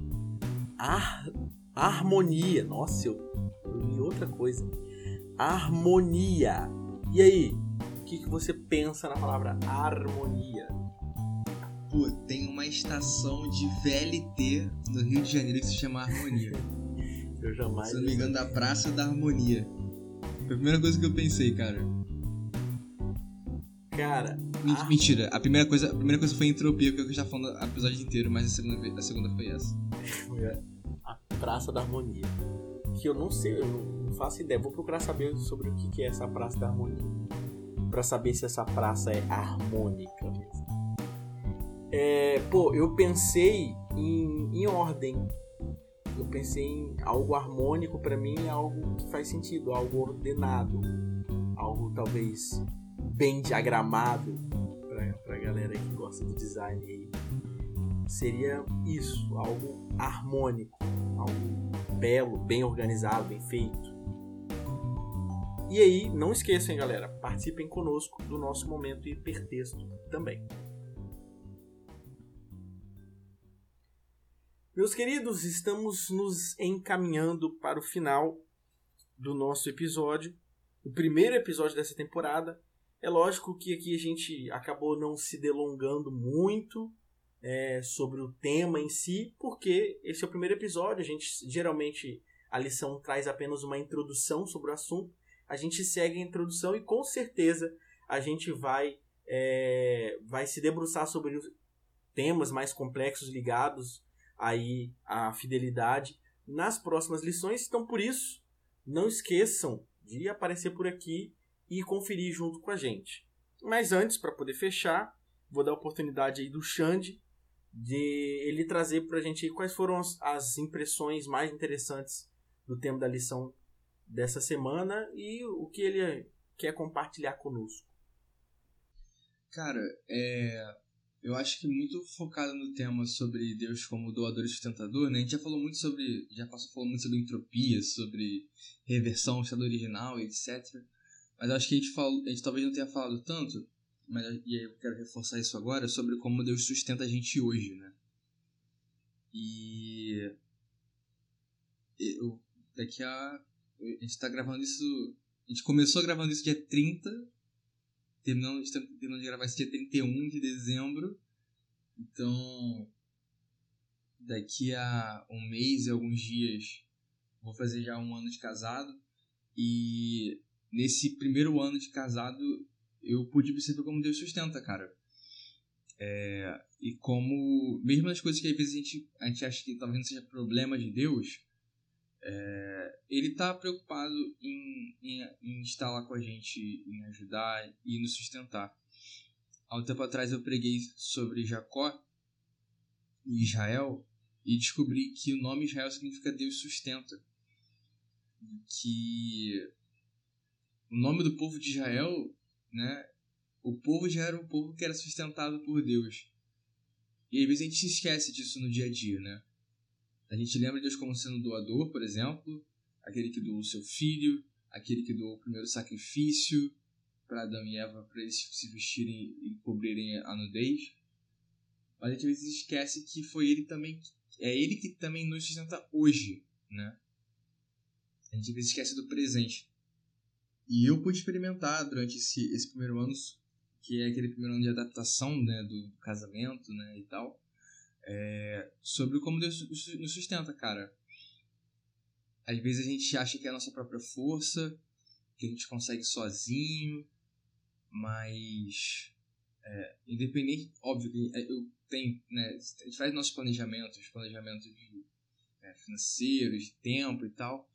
Ar, harmonia. Nossa, eu, eu li outra coisa. Harmonia. E aí? O que, que você pensa na palavra harmonia? Pô, tem uma estação de VLT no Rio de Janeiro que se chama Harmonia. eu jamais. Se não me engano, da Praça da Harmonia. Foi a primeira coisa que eu pensei, cara. Cara. Mentira, a primeira coisa, a primeira coisa foi entropia, que é o que eu já falando o episódio inteiro, mas a segunda, a segunda foi essa. a Praça da Harmonia. Que eu não sei, eu não faço ideia. Vou procurar saber sobre o que é essa Praça da Harmonia. Pra saber se essa praça é harmônica mesmo. É, pô, eu pensei em, em ordem. Eu pensei em algo harmônico para mim, algo que faz sentido, algo ordenado, algo talvez bem diagramado pra, pra galera que gosta de design aí. Seria isso, algo harmônico, algo belo, bem organizado, bem feito. E aí, não esqueçam, galera, participem conosco do nosso momento hipertexto também. Meus queridos, estamos nos encaminhando para o final do nosso episódio, o primeiro episódio dessa temporada. É lógico que aqui a gente acabou não se delongando muito é, sobre o tema em si, porque esse é o primeiro episódio. A gente geralmente a lição traz apenas uma introdução sobre o assunto. A gente segue a introdução e com certeza a gente vai é, vai se debruçar sobre temas mais complexos ligados aí à fidelidade nas próximas lições. Então, por isso, não esqueçam de aparecer por aqui e conferir junto com a gente. Mas antes, para poder fechar, vou dar a oportunidade aí do Xande de ele trazer para a gente quais foram as, impressões mais interessantes do tema da lição dessa semana e o que ele quer compartilhar conosco. Cara, é, eu acho que muito focado no tema sobre Deus como doador e sustentador, né? A gente já falou muito sobre, já passou falando muito sobre entropia, sobre reversão ao estado original, etc. Mas acho que a gente, falou, a gente talvez não tenha falado tanto, mas e aí eu quero reforçar isso agora, sobre como Deus sustenta a gente hoje, né? E eu, daqui a a gente está gravando isso, a gente começou gravando isso dia 30 terminando, terminando de gravar esse dia 31 de dezembro. Então, daqui a um mês e alguns dias, vou fazer já um ano de casado. E nesse primeiro ano de casado, eu pude perceber como Deus sustenta, cara. É, e como, mesmo as coisas que às vezes a gente, a gente acha que talvez não seja problema de Deus, é, ele está preocupado em, em, em, estar lá com a gente, em ajudar e nos sustentar. Há um tempo atrás eu preguei sobre Jacó e Israel e descobri que o nome Israel significa Deus sustenta. Que o nome do povo de Israel, né? O povo já era um povo que era sustentado por Deus. E às vezes a gente se esquece disso no dia a dia, né? A gente lembra de Deus como sendo doador, por exemplo, aquele que doou o seu filho, aquele que doou o primeiro sacrifício para Adão e Eva para eles se vestirem e cobrirem a nudez. Mas a gente às vezes esquece que foi ele também, é ele que também nos sustenta hoje, né? A gente às vezes esquece do presente. E eu pude experimentar durante esse, esse primeiro ano, que é aquele primeiro ano de adaptação, né, do casamento, né, e tal é, sobre como Deus nos sustenta, cara. Às vezes a gente acha que é a nossa própria força, que a gente consegue sozinho, mas é, independente, óbvio que eu tenho, né, a gente faz nossos planejamentos, planejamentos de, é, financeiros, de tempo e tal,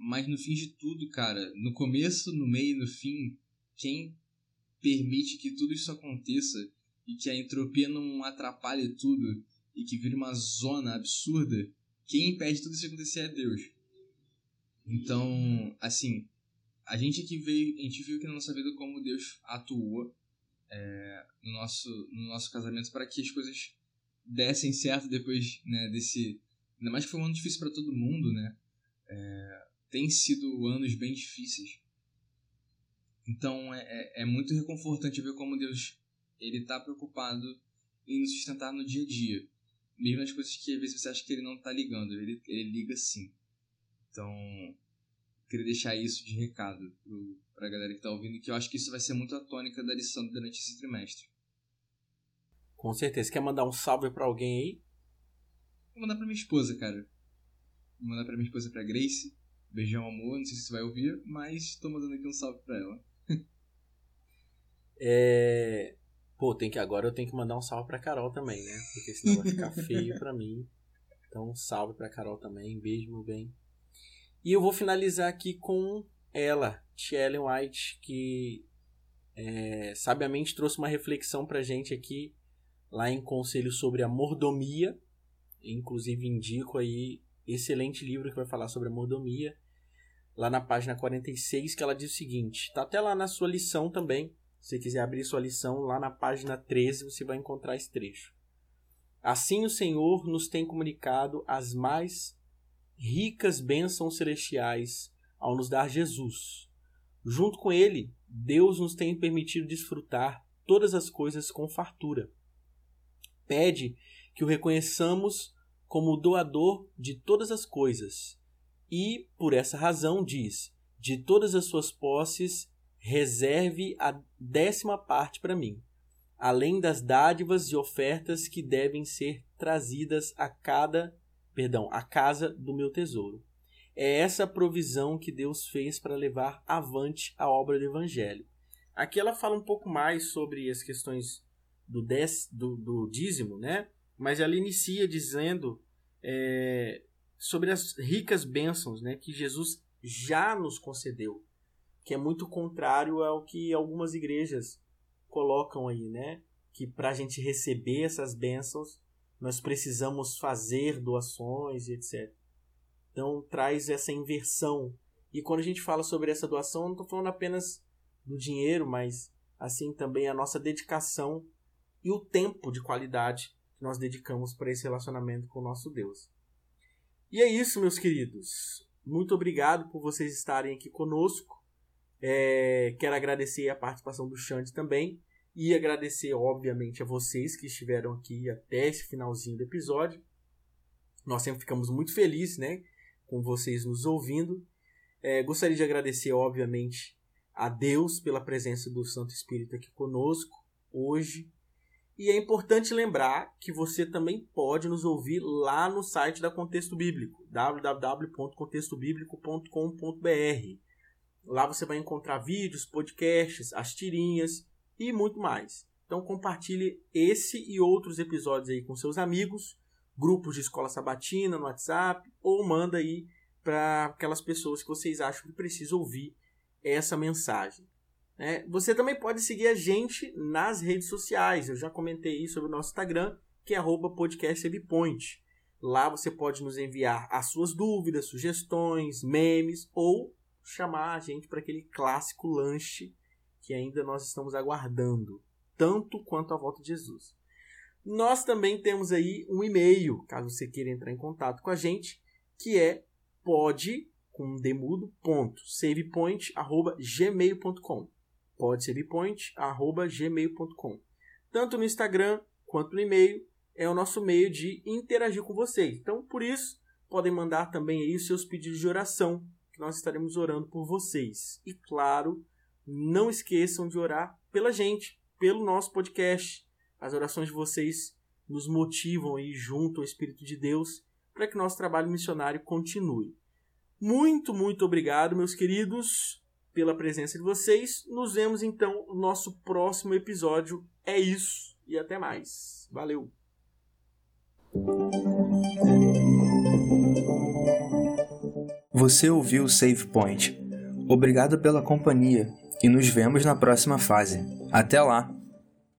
mas no fim de tudo, cara, no começo, no meio e no fim, quem permite que tudo isso aconteça e que a entropia não atrapalhe tudo e que vira uma zona absurda, quem impede tudo isso acontecer é Deus. Então, assim, a gente aqui veio, a gente viu aqui na nossa vida como Deus atuou é, no, nosso, no nosso casamento para que as coisas dessem certo depois né, desse. Ainda mais que foi um ano difícil para todo mundo, né? É, tem sido anos bem difíceis. Então é, é, é muito reconfortante ver como Deus ele está preocupado em nos sustentar no dia a dia mesmo as coisas que às vezes você acha que ele não tá ligando, ele, ele liga sim. Então, queria deixar isso de recado pro, pra galera que tá ouvindo, que eu acho que isso vai ser muito a tônica da lição durante esse trimestre. Com certeza. Quer mandar um salve para alguém aí? Vou mandar pra minha esposa, cara. Vou mandar pra minha esposa, pra Grace. Beijão, amor. Não sei se você vai ouvir, mas tô mandando aqui um salve pra ela. é... Pô, tem que agora eu tenho que mandar um salve pra Carol também, né? Porque senão vai ficar feio pra mim. Então, salve pra Carol também. Beijo, meu bem. E eu vou finalizar aqui com ela, Ellen White, que é, sabiamente trouxe uma reflexão pra gente aqui lá em Conselho sobre a Mordomia. Inclusive indico aí excelente livro que vai falar sobre a mordomia. Lá na página 46, que ela diz o seguinte: tá até lá na sua lição também se você quiser abrir sua lição, lá na página 13 você vai encontrar esse trecho. Assim o Senhor nos tem comunicado as mais ricas bênçãos celestiais ao nos dar Jesus. Junto com ele, Deus nos tem permitido desfrutar todas as coisas com fartura. Pede que o reconheçamos como o doador de todas as coisas e, por essa razão, diz: de todas as suas posses reserve a décima parte para mim, além das dádivas e ofertas que devem ser trazidas a cada, perdão, a casa do meu tesouro. É essa provisão que Deus fez para levar avante a obra do evangelho. Aqui ela fala um pouco mais sobre as questões do, dez, do, do dízimo, né? Mas ela inicia dizendo é, sobre as ricas bênçãos né, que Jesus já nos concedeu, que é muito contrário ao que algumas igrejas colocam aí, né? Que para a gente receber essas bênçãos, nós precisamos fazer doações e etc. Então traz essa inversão. E quando a gente fala sobre essa doação, não estou falando apenas do dinheiro, mas assim também a nossa dedicação e o tempo de qualidade que nós dedicamos para esse relacionamento com o nosso Deus. E é isso, meus queridos. Muito obrigado por vocês estarem aqui conosco. É, quero agradecer a participação do Xande também. E agradecer, obviamente, a vocês que estiveram aqui até esse finalzinho do episódio. Nós sempre ficamos muito felizes, né? Com vocês nos ouvindo. É, gostaria de agradecer, obviamente, a Deus pela presença do Santo Espírito aqui conosco hoje. E é importante lembrar que você também pode nos ouvir lá no site da Contexto Bíblico, www.contextobiblico.com.br. Lá você vai encontrar vídeos, podcasts, as tirinhas e muito mais. Então compartilhe esse e outros episódios aí com seus amigos, grupos de escola sabatina no WhatsApp ou manda aí para aquelas pessoas que vocês acham que precisam ouvir essa mensagem. É, você também pode seguir a gente nas redes sociais. Eu já comentei sobre o nosso Instagram, que é podcastwebpoint. Lá você pode nos enviar as suas dúvidas, sugestões, memes ou chamar a gente para aquele clássico lanche que ainda nós estamos aguardando, tanto quanto a volta de Jesus. Nós também temos aí um e-mail, caso você queira entrar em contato com a gente, que é pod com demudo ponto savepoint@gmail.com. podsavepoint@gmail.com. Tanto no Instagram quanto no e-mail é o nosso meio de interagir com vocês. Então, por isso, podem mandar também aí os seus pedidos de oração, que nós estaremos orando por vocês. E claro, não esqueçam de orar pela gente, pelo nosso podcast. As orações de vocês nos motivam aí junto ao Espírito de Deus para que nosso trabalho missionário continue. Muito, muito obrigado, meus queridos, pela presença de vocês. Nos vemos então no nosso próximo episódio. É isso e até mais. Valeu! Você ouviu o Save Point. Obrigado pela companhia e nos vemos na próxima fase. Até lá!